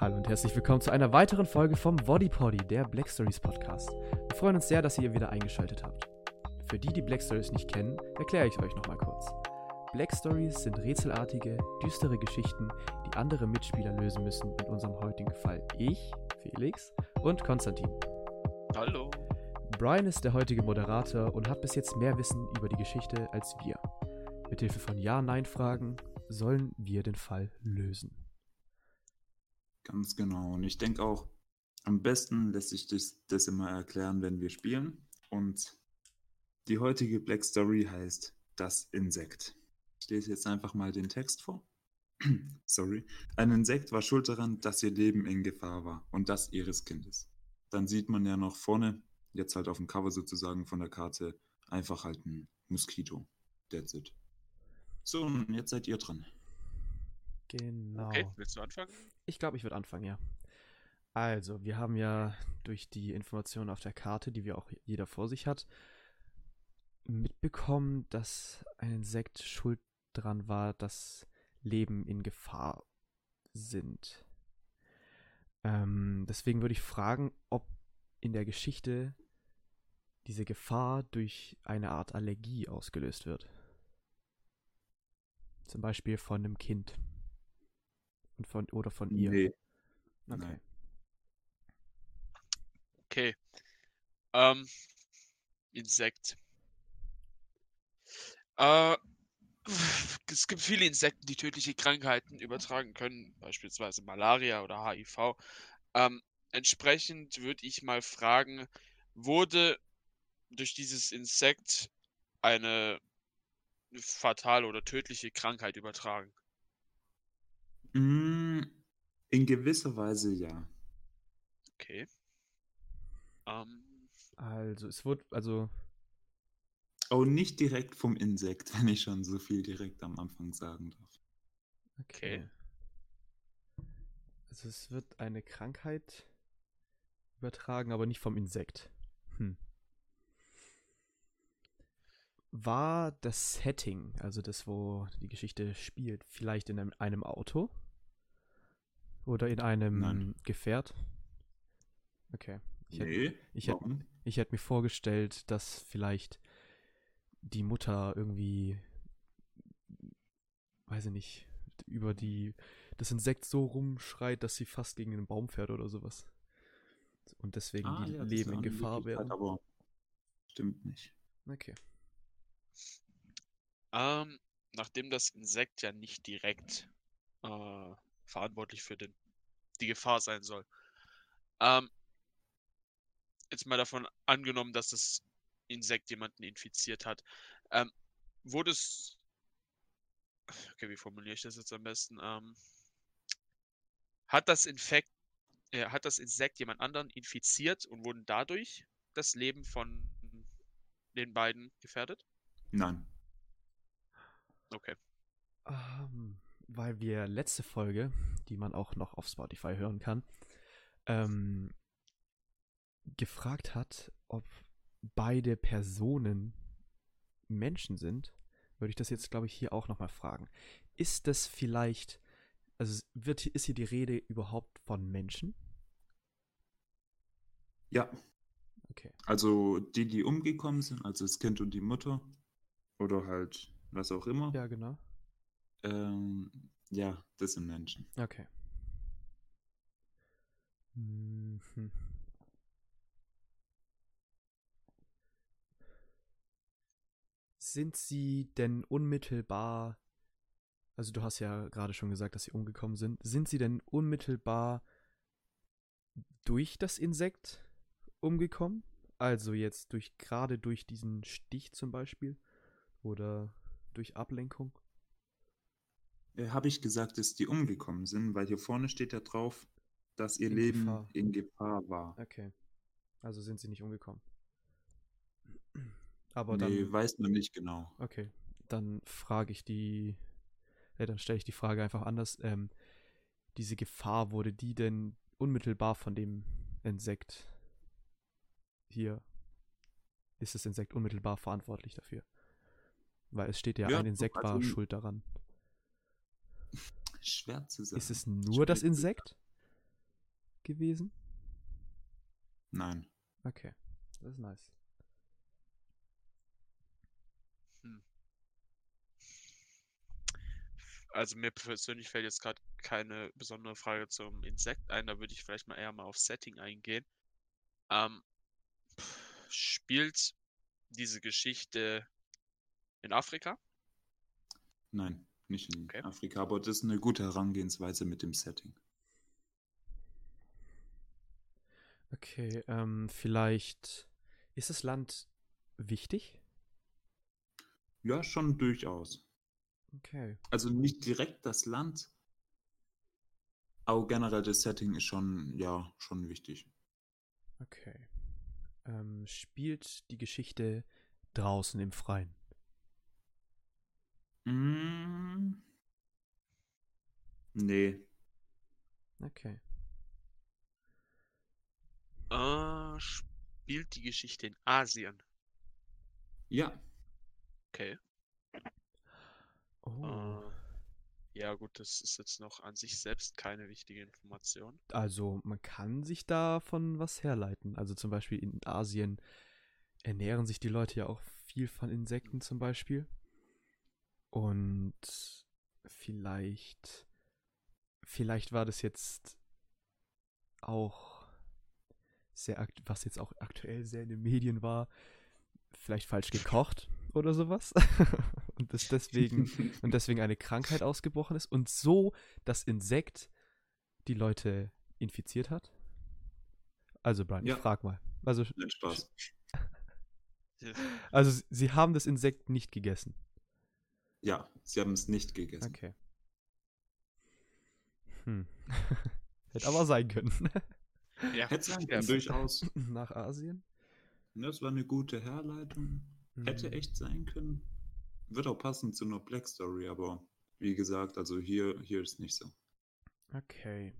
Hallo und herzlich willkommen zu einer weiteren Folge vom Body Poddy, der Black Stories Podcast. Wir freuen uns sehr, dass ihr wieder eingeschaltet habt. Für die, die Black Stories nicht kennen, erkläre ich euch nochmal kurz. Black Stories sind rätselartige, düstere Geschichten, die andere Mitspieler lösen müssen, in unserem heutigen Fall ich, Felix und Konstantin. Hallo. Brian ist der heutige Moderator und hat bis jetzt mehr Wissen über die Geschichte als wir. Mithilfe von Ja-Nein-Fragen sollen wir den Fall lösen. Ganz genau. Und ich denke auch, am besten lässt sich das, das immer erklären, wenn wir spielen. Und die heutige Black Story heißt Das Insekt. Ich lese jetzt einfach mal den Text vor. Sorry. Ein Insekt war schuld daran, dass ihr Leben in Gefahr war und das ihres Kindes. Dann sieht man ja noch vorne, jetzt halt auf dem Cover sozusagen von der Karte, einfach halt ein Moskito. That's it. So, und jetzt seid ihr dran. Genau. Okay, willst du anfangen? Ich glaube, ich würde anfangen, ja. Also, wir haben ja durch die Informationen auf der Karte, die wir auch jeder vor sich hat, mitbekommen, dass ein Insekt schuld dran war, dass Leben in Gefahr sind. Ähm, deswegen würde ich fragen, ob in der Geschichte diese Gefahr durch eine Art Allergie ausgelöst wird. Zum Beispiel von einem Kind. Und von, oder von ihr. Nee. Okay. Nein. Okay. Ähm, Insekt. Äh, es gibt viele Insekten, die tödliche Krankheiten übertragen können, beispielsweise Malaria oder HIV. Ähm, entsprechend würde ich mal fragen, wurde durch dieses Insekt eine fatale oder tödliche Krankheit übertragen? Mm, In gewisser Weise ja. Okay. Ähm, Also, es wurde, also, Oh, nicht direkt vom Insekt, wenn ich schon so viel direkt am Anfang sagen darf. okay. Also, es wird eine Krankheit übertragen, aber nicht vom Insekt. Hm. War das Setting, also das, wo die Geschichte spielt, vielleicht in einem, einem Auto? Oder in einem Nein. Gefährt? Okay. Ich hätte, Nee, ich hätte, warum? ich hätte mir vorgestellt, dass vielleicht die Mutter irgendwie, weiß ich nicht, über die, das Insekt so rumschreit, dass sie fast gegen den Baum fährt oder sowas. Und deswegen Ah, die ja, Leben in Gefahr werden. Aber stimmt nicht. Okay. Ähm, nachdem das Insekt ja nicht direkt äh, verantwortlich für den, die Gefahr sein soll. Ähm, jetzt mal davon angenommen, dass das Insekt jemanden infiziert hat. Ähm, wurde es. Okay, wie formuliere ich das jetzt am besten? Ähm, hat das Infekt, äh, hat das Insekt jemand anderen infiziert und wurden dadurch das Leben von den beiden gefährdet? Nein. Okay. Ähm, weil wir letzte Folge, die man auch noch auf Spotify hören kann, ähm, gefragt hat, ob beide Personen Menschen sind, würde ich das jetzt, glaube ich, hier auch nochmal fragen. Ist das vielleicht, also wird, ist hier die Rede überhaupt von Menschen? Ja, Okay. also die, die umgekommen sind, also das Kind und die Mutter oder halt was auch immer, Ja, genau. ähm, ja, das sind Menschen. Okay. Mhm. Sind sie denn unmittelbar, also du hast ja gerade schon gesagt, dass sie umgekommen sind, sind sie denn unmittelbar durch das Insekt umgekommen? Also jetzt durch gerade durch diesen Stich zum Beispiel oder durch Ablenkung? Äh, Habe ich gesagt, dass die umgekommen sind, weil hier vorne steht ja drauf, dass ihr In Leben Gefahr. in Gefahr war. Okay. Also sind sie nicht umgekommen. Aber dann. nee, weiß man nicht genau. Okay, dann frage ich die, äh, dann stelle ich die Frage einfach anders. Ähm, diese Gefahr, wurde die denn unmittelbar von dem Insekt hier, ist das Insekt unmittelbar verantwortlich dafür? Weil es steht ja, Ja, ein Insekt war also- schuld daran. Schwer zu sagen. Ist es nur das Insekt? gewesen? Nein. Okay, das ist nice. Also mir persönlich fällt jetzt gerade keine besondere Frage zum Insekt ein, da würde ich vielleicht mal eher mal auf Setting eingehen. Ähm, spielt diese Geschichte in Afrika? Nein, nicht in Okay. Afrika, aber das ist eine gute Herangehensweise mit dem Setting. Okay, ähm, vielleicht ist das Land wichtig? Ja, schon durchaus. Okay. Also nicht direkt das Land, aber generell das Setting ist schon, ja, schon wichtig. Okay. Ähm, spielt die Geschichte draußen im Freien? Mm. Nee. Okay. Äh, spielt die Geschichte in Asien? Ja. Okay. Oh. Äh, ja gut, das ist jetzt noch an sich selbst keine wichtige Information. Also man kann sich davon was herleiten. Also zum Beispiel in Asien ernähren sich die Leute ja auch viel von Insekten zum Beispiel. Und vielleicht, vielleicht war das jetzt auch sehr, was jetzt auch aktuell sehr in den Medien war, vielleicht falsch gekocht oder sowas. und das deswegen und deswegen eine Krankheit ausgebrochen ist und so das Insekt die Leute infiziert hat? Also, Brian, Ja. ich frag mal. Also, Spaß. also sie haben das Insekt nicht gegessen. Ja, sie haben es nicht gegessen. Okay. Hm. Hätte aber sein können. Ja, Hätte sein können, durchaus. Nach Asien? Das war eine gute Herleitung. Hätte Hm. echt sein können. Wird auch passen zu einer Black Story, aber wie gesagt, also hier, hier ist nicht so. Okay.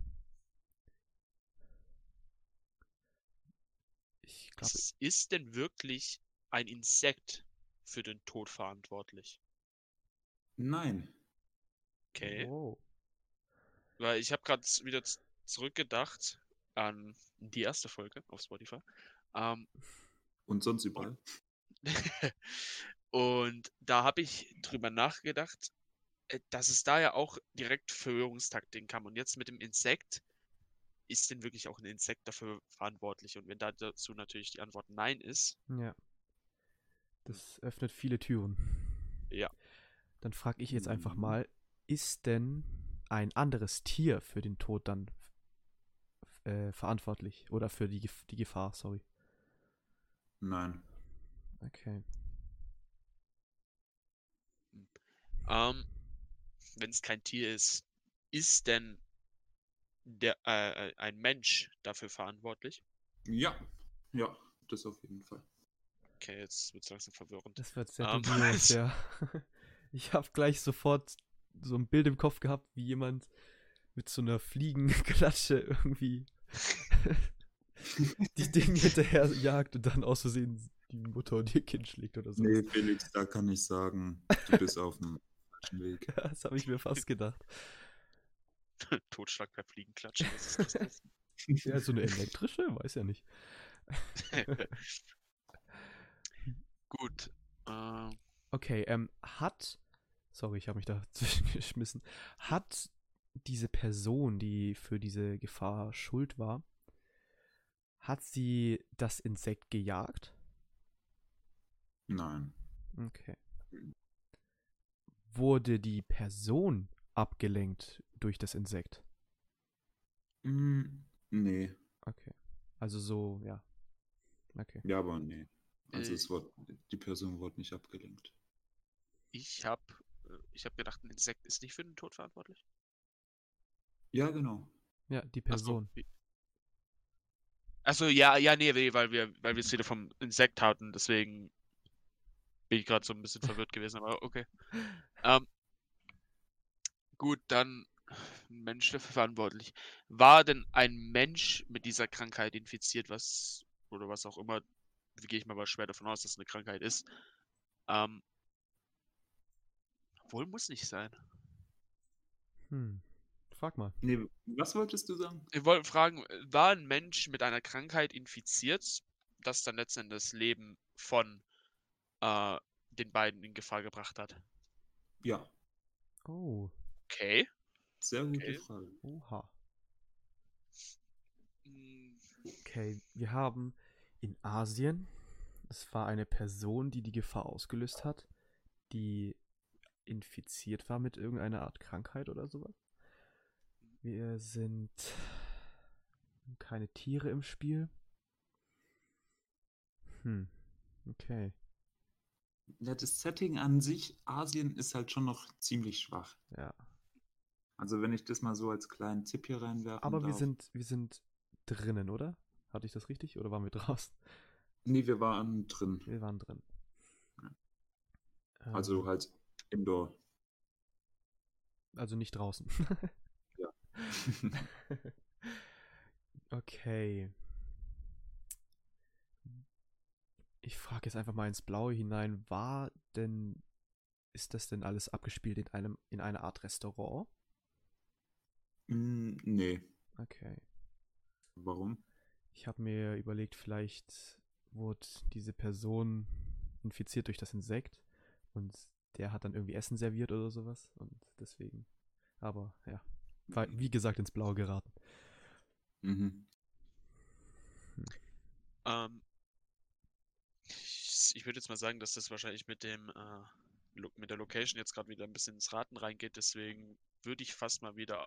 Ich glaube, ist denn wirklich ein Insekt für den Tod verantwortlich? Nein. Okay. wow. Weil ich habe gerade wieder zurückgedacht an die erste Folge auf Spotify. Ähm, Und sonst überall. und da habe ich drüber nachgedacht, äh, dass es da ja auch direkt Verwirrungstaktiken kam. Und jetzt mit dem Insekt, ist denn wirklich auch ein Insekt dafür verantwortlich? Und wenn da dazu natürlich die Antwort Nein ist, Ja. Das öffnet viele Türen. Ja. Dann frage ich jetzt einfach Mhm. mal, ist denn ein anderes Tier für den Tod dann äh, verantwortlich? Oder für die, Gef- die Gefahr, sorry. Nein. Okay. ähm, wenn es kein Tier ist, ist denn der, äh, äh, ein Mensch dafür verantwortlich? Ja. Ja, das auf jeden Fall. Okay, jetzt wird es langsam verwirrend. Das wird sehr Ähm, dubios, ja. Ich habe gleich sofort so ein Bild im Kopf gehabt, wie jemand mit so einer Fliegenklatsche irgendwie die Dinge hinterher jagt und dann aus Versehen die Mutter und ihr Kind schlägt oder so. Nee, Felix, da kann ich sagen, du bist auf dem falschen Weg. Das habe ich mir fast gedacht. Totschlag per Fliegenklatsche. Was ist das? Ja, so eine elektrische? Weiß ja nicht. Gut. ähm, Okay, ähm, hat, sorry, ich habe mich da zwischengeschmissen, hat diese Person, die für diese Gefahr schuld war, hat sie das Insekt gejagt? Nein. Okay. Wurde die Person abgelenkt durch das Insekt? Mm, nee. Okay. Also so, ja. Okay. Ja, aber nee. Also Äh. es wurde, die Person wurde nicht abgelenkt. Ich habe ich hab gedacht, ein Insekt ist nicht für den Tod verantwortlich. Ja, genau. Ja, die Person. wie- Achso, ja, ja, nee, weil wir, weil wir es wieder vom Insekt hatten, deswegen bin ich gerade so ein bisschen verwirrt gewesen, aber okay. Ähm, gut, dann Mensch dafür verantwortlich. War denn ein Mensch mit dieser Krankheit infiziert, was, oder was auch immer, gehe ich mal mal schwer davon aus, dass es eine Krankheit ist. Ähm, wohl muss nicht sein. Hm. frag mal. Nee, was wolltest du sagen? Ich wollte fragen, war ein Mensch mit einer Krankheit infiziert, das dann letztendlich das Leben von äh, den beiden in Gefahr gebracht hat? Ja, Oh, Okay. sehr gute Okay. Frage. oha. Hm, Okay, wir haben in Asien, es war eine Person, die die Gefahr ausgelöst hat, die infiziert war mit irgendeiner Art Krankheit oder sowas. Wir sind keine Tiere im Spiel. Hm, okay, Ja, das Setting an sich, Asien ist halt schon noch ziemlich schwach. ja. Also wenn ich das mal so als kleinen Tipp hier reinwerfen Aber wir sind, wir sind drinnen, oder? Hatte ich das richtig oder waren wir draußen? Nee, wir waren drin. Wir waren drin. Also Ähm, halt indoor. also nicht draußen. Ja. okay. Ich frage jetzt einfach mal ins Blaue hinein, war denn, ist das denn alles abgespielt in einem, in einer Art Restaurant? Mm, nee. Okay. Warum? Ich habe mir überlegt, vielleicht wurde diese Person infiziert durch das Insekt und der hat dann irgendwie Essen serviert oder sowas und deswegen. Aber ja, war wie gesagt ins Blaue geraten. Mhm. ähm, ich ich würde jetzt mal sagen, dass das wahrscheinlich mit dem äh, mit der Location jetzt gerade wieder ein bisschen ins Raten reingeht. Deswegen würde ich fast mal wieder,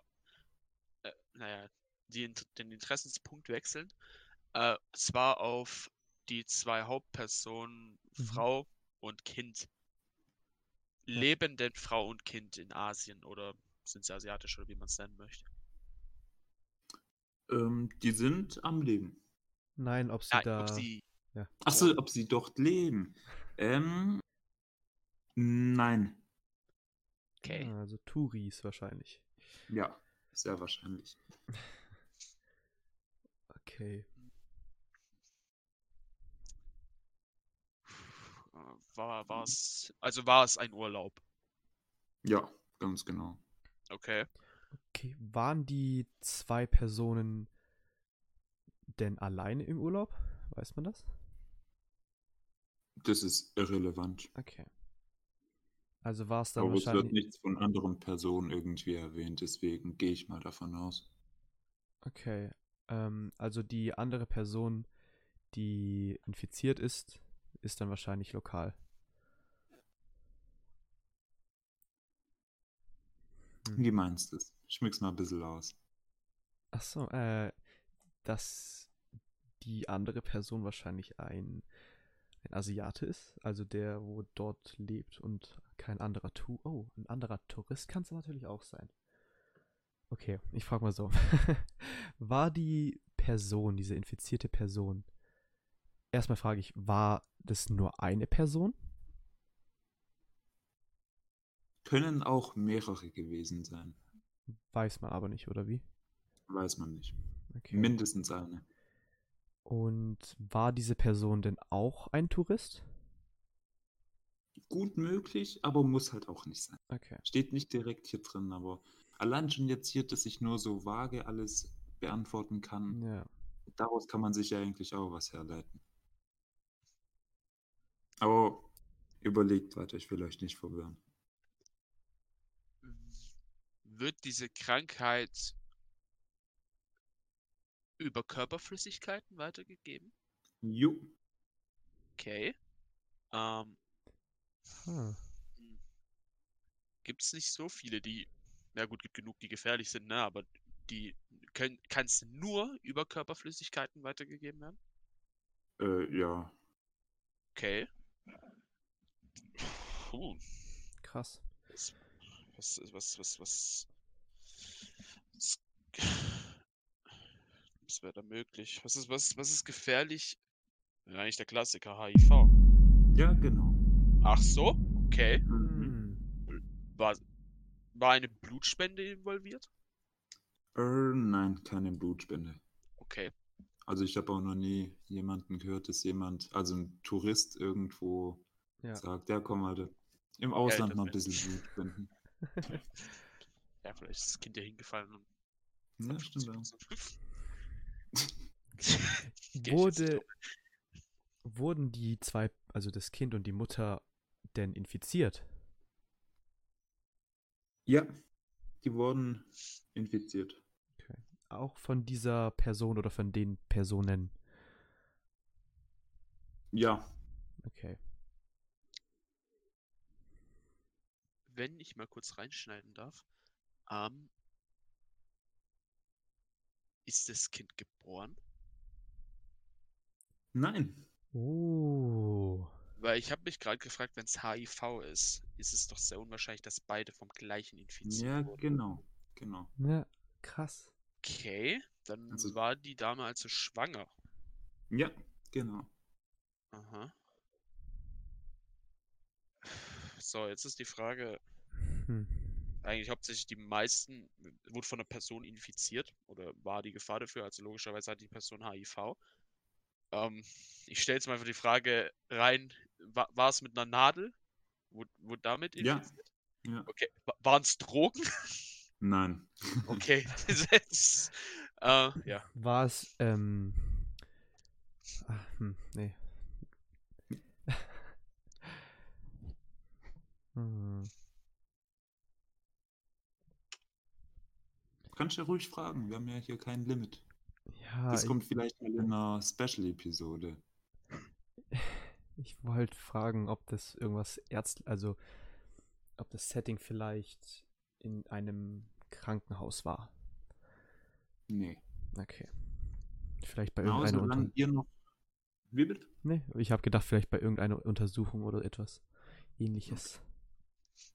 äh, naja, die, den Interessenspunkt wechseln. Äh, zwar auf die zwei Hauptpersonen, Mhm. Frau und Kind. Ja. Leben denn Frau und Kind in Asien oder sind sie asiatisch oder wie man es nennen möchte? Ähm, die sind am Leben. Nein, ob sie Nein, da. ob sie Achso, ob sie dort leben. Ähm, nein. Okay. Also Touris wahrscheinlich. Ja, sehr wahrscheinlich. Okay. War, war es, also war es ein Urlaub? Ja, ganz genau. Okay. Okay, waren die zwei Personen denn alleine im Urlaub? Weiß man das? Das ist irrelevant. Okay. Also war es dann Aber es wird wahrscheinlich. nichts von anderen Personen irgendwie erwähnt, deswegen gehe ich mal davon aus. Okay. Ähm, also die andere Person, die infiziert ist, ist dann wahrscheinlich lokal. Hm. Wie meinst du es? Schmück's mal ein bisschen aus. Ach so, äh, dass die andere Person wahrscheinlich ein, ein Asiate ist, also der, wo dort lebt und kein anderer Tu. Oh, ein anderer Tourist kann es natürlich auch sein. Okay, ich frage mal so. war die Person, diese infizierte Person, erstmal frage ich, war das nur eine Person? Können auch mehrere gewesen sein. Weiß man aber nicht, oder wie? Weiß man nicht. Okay. Mindestens eine. Und war diese Person denn auch ein Tourist? Gut möglich, aber muss halt auch nicht sein. Okay. Steht nicht direkt hier drin, aber allein schon jetzt hier, dass ich nur so vage alles beantworten kann, Ja. daraus kann man sich ja eigentlich auch was herleiten. Aber überlegt weiter, ich will euch nicht verwirren. Wird diese Krankheit über Körperflüssigkeiten weitergegeben? Jo, Okay. Ähm, Ah. gibt es nicht so viele, die, na gut, gibt genug, die gefährlich sind, ne, aber die können, kann es nur über Körperflüssigkeiten weitergegeben werden? äh, ja. Okay. Puh, Krass. was, was, was, was, was, was, was wäre da möglich? Was ist, was, was ist gefährlich? Ja, eigentlich der Klassiker, HIV. Ja, genau. Ach so, okay. Mhm. Hm. War, war eine Blutspende involviert? Äh, nein, keine Blutspende. Okay. Also ich habe auch noch nie jemanden gehört, dass jemand, also ein Tourist irgendwo Ja. sagt, ja komm mal, im Ausland das mal ein bisschen Blut spenden. Ja, vielleicht ist das Kind ja hingefallen und Ja, stimmt. Ja. Wurde, wurden die zwei, also das Kind und die Mutter, denn infiziert? ja, die wurden infiziert. Auch von dieser Person oder von den Personen? Ja, Okay. Wenn ich mal kurz reinschneiden darf, ähm, ist das Kind geboren? nein. Oh. Weil ich habe mich gerade gefragt, wenn es HIV ist, ist es doch sehr unwahrscheinlich, dass beide vom gleichen infiziert Ja, wurden. genau. Genau. Ja, krass. Okay, dann Also- war die Dame also schwanger. Ja, genau. Aha. So, jetzt ist die Frage, Hm. eigentlich hauptsächlich die meisten wurde von einer Person infiziert oder war die Gefahr dafür, also logischerweise hat die Person HIV. Ähm, ich stelle jetzt mal einfach die Frage rein, wa war es mit einer Nadel? Wurde, wurde damit Ja. infiziert? Ja. Okay, waren es Drogen? Nein. Okay, äh, ja. War es, ähm. Ah, hm, nee. Hm. Kannst ja ruhig fragen. Wir haben ja hier kein Limit. Ja, Das kommt vielleicht mal in einer Special-Episode. ich wollte fragen, ob das irgendwas Ärzt, also ob das Setting vielleicht in einem Krankenhaus war. Nee. Okay. Vielleicht bei Genau, irgendeiner solange Unter ihr noch. Wie bitte? Nee, ich habe gedacht, vielleicht bei irgendeiner Untersuchung oder etwas ähnliches.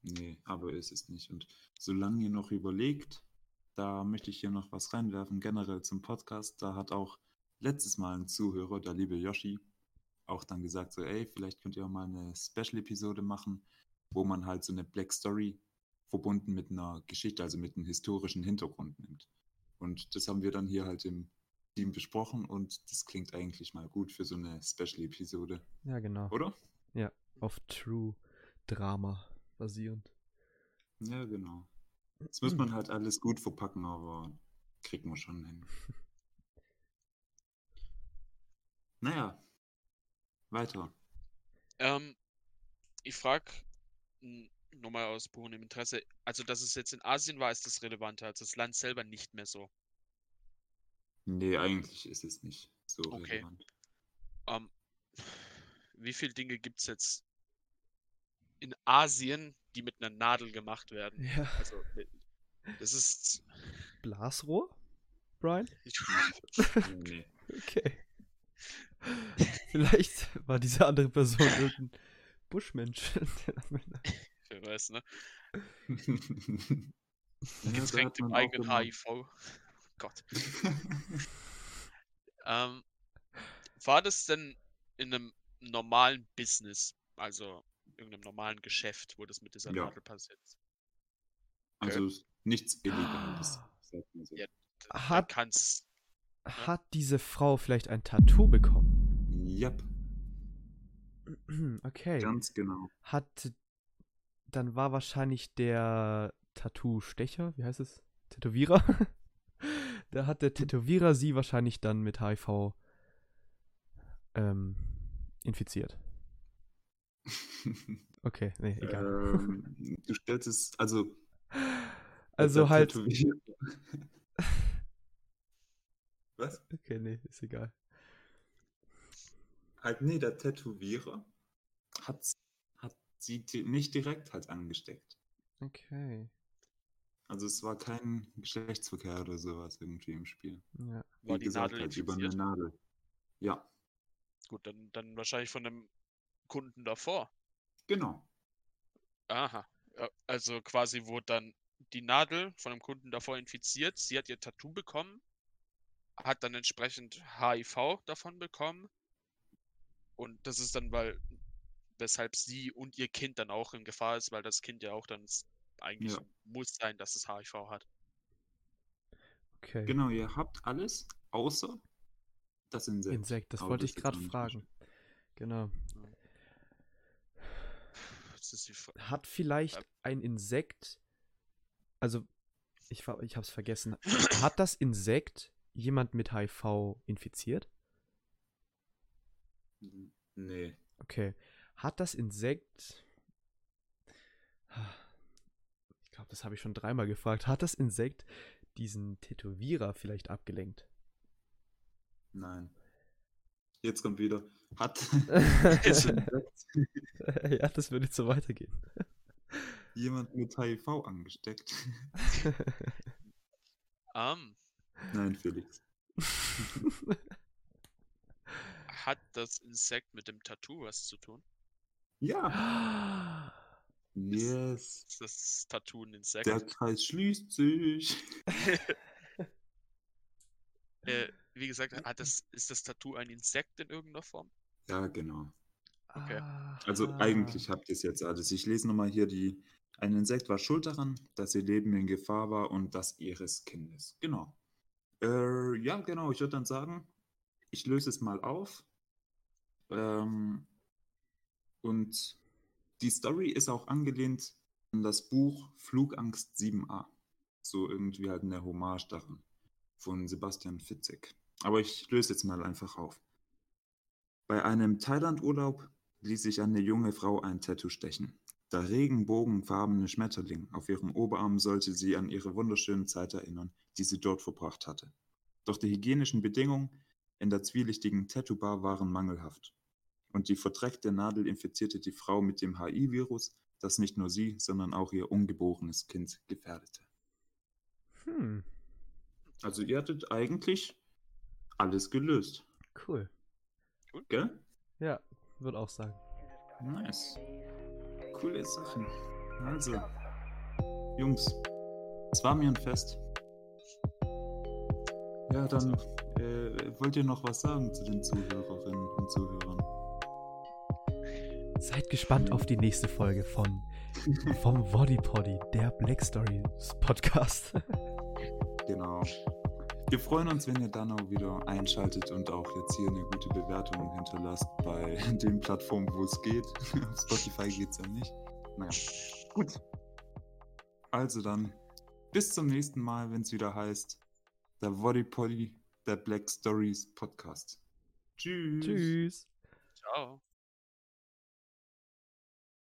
Nee, aber ist es nicht. Und solange ihr noch überlegt, da möchte ich hier noch was reinwerfen, generell zum Podcast. Da hat auch letztes Mal ein Zuhörer, der liebe Yoshi, auch dann gesagt, so, ey, vielleicht könnt ihr auch mal eine Special-Episode machen, wo man halt so eine Black Story verbunden mit einer Geschichte, also mit einem historischen Hintergrund nimmt. Und das haben wir dann hier halt im Team besprochen und das klingt eigentlich mal gut für so eine Special-Episode, Ja, genau. oder? Auf True Drama basierend. Ja, genau. Das muss man halt alles gut verpacken, aber kriegen wir schon hin. Naja, weiter. Ähm, ich frage nochmal aus puren Interesse, also dass es jetzt in Asien war, ist das relevanter, als das Land selber nicht mehr so. Nee, eigentlich ist es nicht so Okay. relevant. Ähm, wie viele Dinge gibt es jetzt in Asien, die mit einer Nadel gemacht werden? Ja. Also, äh, das ist. Blasrohr? Brian? Ich, Nee. Okay. Vielleicht war diese andere Person irgendein Buschmensch. wer weiß, ne? Getränkt im eigenen HIV. Gott. Ähm, war das denn in einem normalen Business, also irgendeinem normalen Geschäft, wo das mit dieser Ja. Nadel passiert also nichts Illegales. man so. Ja. Hat- kann's, Hat diese Frau vielleicht ein Tattoo bekommen? Yep, Okay. ganz genau. Hat. Dann war wahrscheinlich der Tattoo-Stecher, wie heißt es? Tätowierer? da hat der Tätowierer sie wahrscheinlich dann mit HIV ähm, infiziert. Okay, nee, egal. ähm, du stellst es, also. also halt. Was? Okay, nee, ist egal. Halt, nee, der Tätowierer hat, hat sie nicht direkt halt angesteckt. Okay. Also es war kein Geschlechtsverkehr oder sowas irgendwie im Spiel. Ja. war Wie die gesagt, Nadel halt über eine? Nadel. Ja, Gut, dann, dann wahrscheinlich von dem Kunden davor. genau. Aha. Ja, Also quasi wurde dann die Nadel von dem Kunden davor infiziert. Sie hat ihr Tattoo bekommen, hat dann entsprechend HIV davon bekommen. Und das ist dann, weil, weshalb sie und ihr Kind dann auch in Gefahr ist, weil das Kind ja auch dann eigentlich Ja. muss sein, dass es HIV hat. Okay. Genau, ihr habt alles, außer das Insekt. Insekt, das Aber wollte ich ist auch gerade fragen. Genau. Das ist die Fra- Hat vielleicht ein Insekt, also Ich, ich hab's vergessen. Hat das Insekt jemand mit HIV infiziert? Nee. Okay. Hat das Insekt. Ich glaube, das habe ich schon dreimal gefragt. Hat das Insekt diesen Tätowierer vielleicht abgelenkt? Nein. Jetzt kommt wieder. Hat ja, das würde jetzt so weitergehen. jemand mit HIV angesteckt? Ähm, Nein, Felix. hat das Insekt mit dem Tattoo was zu tun? Ja. Yes. Ist das Tattoo ein Insekt? Der Kreis schließt sich. Äh, wie gesagt, hat das, ist das Tattoo ein Insekt in irgendeiner Form? Ja, genau. Okay. Also Aha. eigentlich habt ihr es jetzt alles. Ich lese nochmal hier die. Ein Insekt war schuld daran, dass ihr Leben in Gefahr war und das ihres Kindes. Genau. Äh, ja, genau. Ich würde dann sagen, ich löse es mal auf. Ähm, und die Story ist auch angelehnt an das Buch Flugangst 7a. So irgendwie halt eine Hommage daran. Von Sebastian Fitzek. Aber ich löse jetzt mal einfach auf. Bei einem Thailand-Urlaub ließ sich eine junge Frau ein Tattoo stechen. Der regenbogenfarbene Schmetterling auf ihrem Oberarm sollte sie an ihre wunderschöne Zeit erinnern, die sie dort verbracht hatte. Doch die hygienischen Bedingungen in der zwielichtigen Tattoo-Bar waren mangelhaft. Und die verdreckte Nadel infizierte die Frau mit dem HI-Virus, das nicht nur sie, sondern auch ihr ungeborenes Kind gefährdete. Hm, Also ihr hattet eigentlich alles gelöst, cool. gell? Ja, würde auch sagen. Nice. Coole Sachen. Also, Jungs, es war mir ein Fest. Ja, dann äh, wollt ihr noch was sagen zu den Zuhörerinnen und Zuhörern? Seid gespannt auf die nächste Folge von vom Body Poddy, der Black Stories Podcast. Genau. Wir freuen uns, wenn ihr dann auch wieder einschaltet und auch jetzt hier eine gute Bewertung hinterlasst bei den Plattformen, wo es geht. Auf Spotify geht es ja nicht. Naja, gut. Also dann, bis zum nächsten Mal, wenn es wieder heißt, der Body Poddy, der Black Stories Podcast. Tschüss. Tschüss. Ciao.